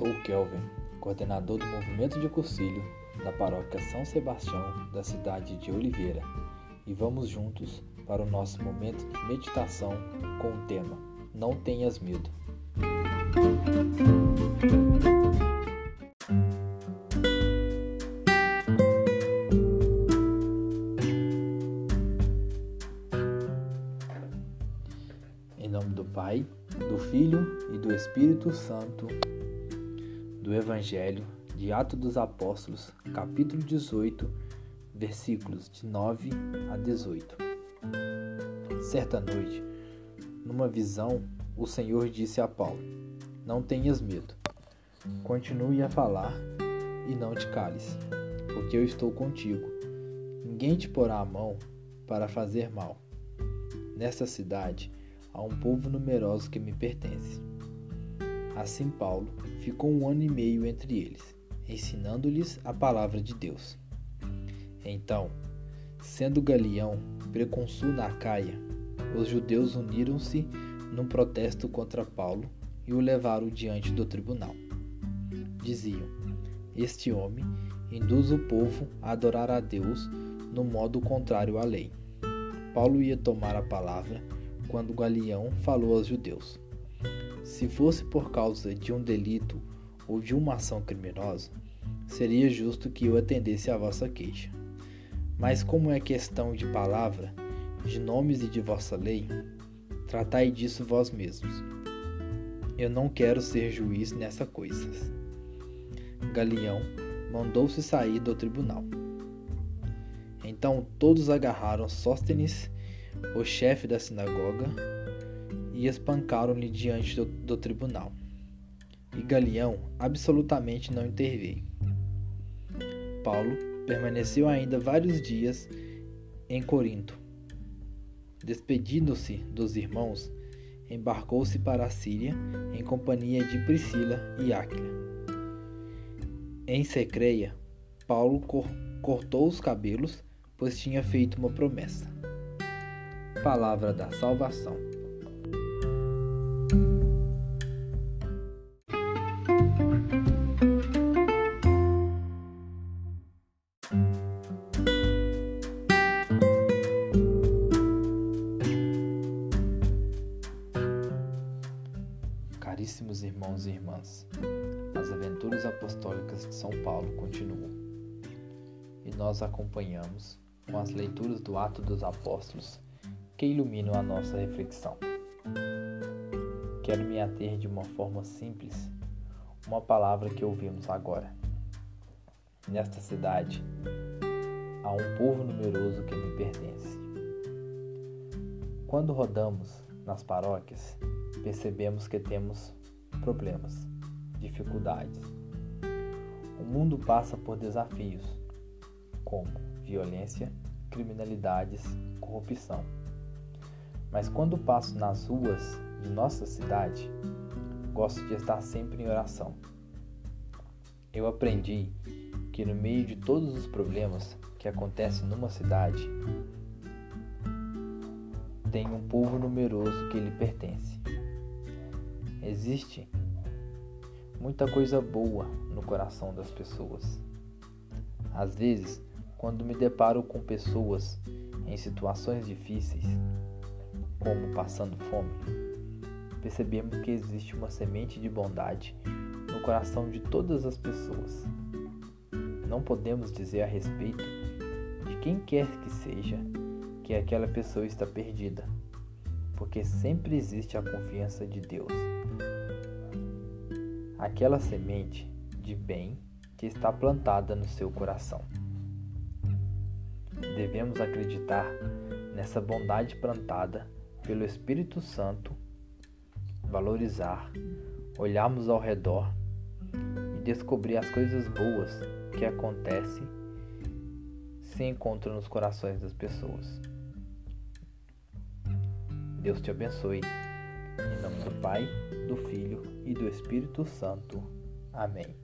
Sou o Kelvin, coordenador do movimento de cursilho da paróquia São Sebastião da cidade de Oliveira, e vamos juntos para o nosso momento de meditação com o tema Não tenhas medo. Em nome do Pai, do Filho e do Espírito Santo, do Evangelho de Atos dos Apóstolos, capítulo 18, versículos de 9 a 18. Certa noite, numa visão, o Senhor disse a Paulo: Não tenhas medo. Continue a falar e não te cales, porque eu estou contigo. Ninguém te porá a mão para fazer mal. Nesta cidade, a um povo numeroso que me pertence. Assim Paulo ficou um ano e meio entre eles, ensinando-lhes a palavra de Deus. Então, sendo Galião preconsul na Caia, os judeus uniram-se num protesto contra Paulo e o levaram diante do tribunal. Diziam: Este homem induz o povo a adorar a Deus no modo contrário à lei. Paulo ia tomar a palavra quando Galião falou aos judeus: Se fosse por causa de um delito ou de uma ação criminosa, seria justo que eu atendesse à vossa queixa. Mas como é questão de palavra, de nomes e de vossa lei, tratai disso vós mesmos. Eu não quero ser juiz nessa coisa. Galião mandou-se sair do tribunal. Então todos agarraram Sóstenes o chefe da sinagoga, e espancaram-lhe diante do, do, tribunal. E Galião absolutamente não interveio. Paulo permaneceu ainda vários dias em Corinto. Despedindo-se dos irmãos, embarcou-se para a Síria em companhia de Priscila e Áquila. Em Secreia, Paulo cor cortou os cabelos, pois tinha feito uma promessa. Palavra da Salvação. Caríssimos irmãos e irmãs, as aventuras apostólicas de São Paulo continuam e nós acompanhamos com as leituras do Ato dos Apóstolos que iluminam a nossa reflexão. Quero me ater de uma forma simples uma palavra que ouvimos agora. Nesta cidade há um povo numeroso que me pertence. Quando rodamos nas paróquias, percebemos que temos problemas, dificuldades. O mundo passa por desafios como violência, criminalidades, corrupção mas quando passo nas ruas de nossa cidade, gosto de estar sempre em oração. Eu aprendi que no meio de todos os problemas que acontecem numa cidade, tem um povo numeroso que lhe pertence. Existe muita coisa boa no coração das pessoas. Às vezes, quando me deparo com pessoas em situações difíceis, como passando fome, percebemos que existe uma semente de bondade no coração de todas as pessoas. Não podemos dizer a respeito de quem quer que seja que aquela pessoa está perdida, porque sempre existe a confiança de Deus. Aquela semente de bem que está plantada no seu coração. Devemos acreditar nessa bondade plantada pelo Espírito Santo, valorizar, olharmos ao redor e descobrir as coisas boas que acontecem se encontram nos corações das pessoas. Deus te abençoe. Em nome do Pai, do Filho e do Espírito Santo. Amém.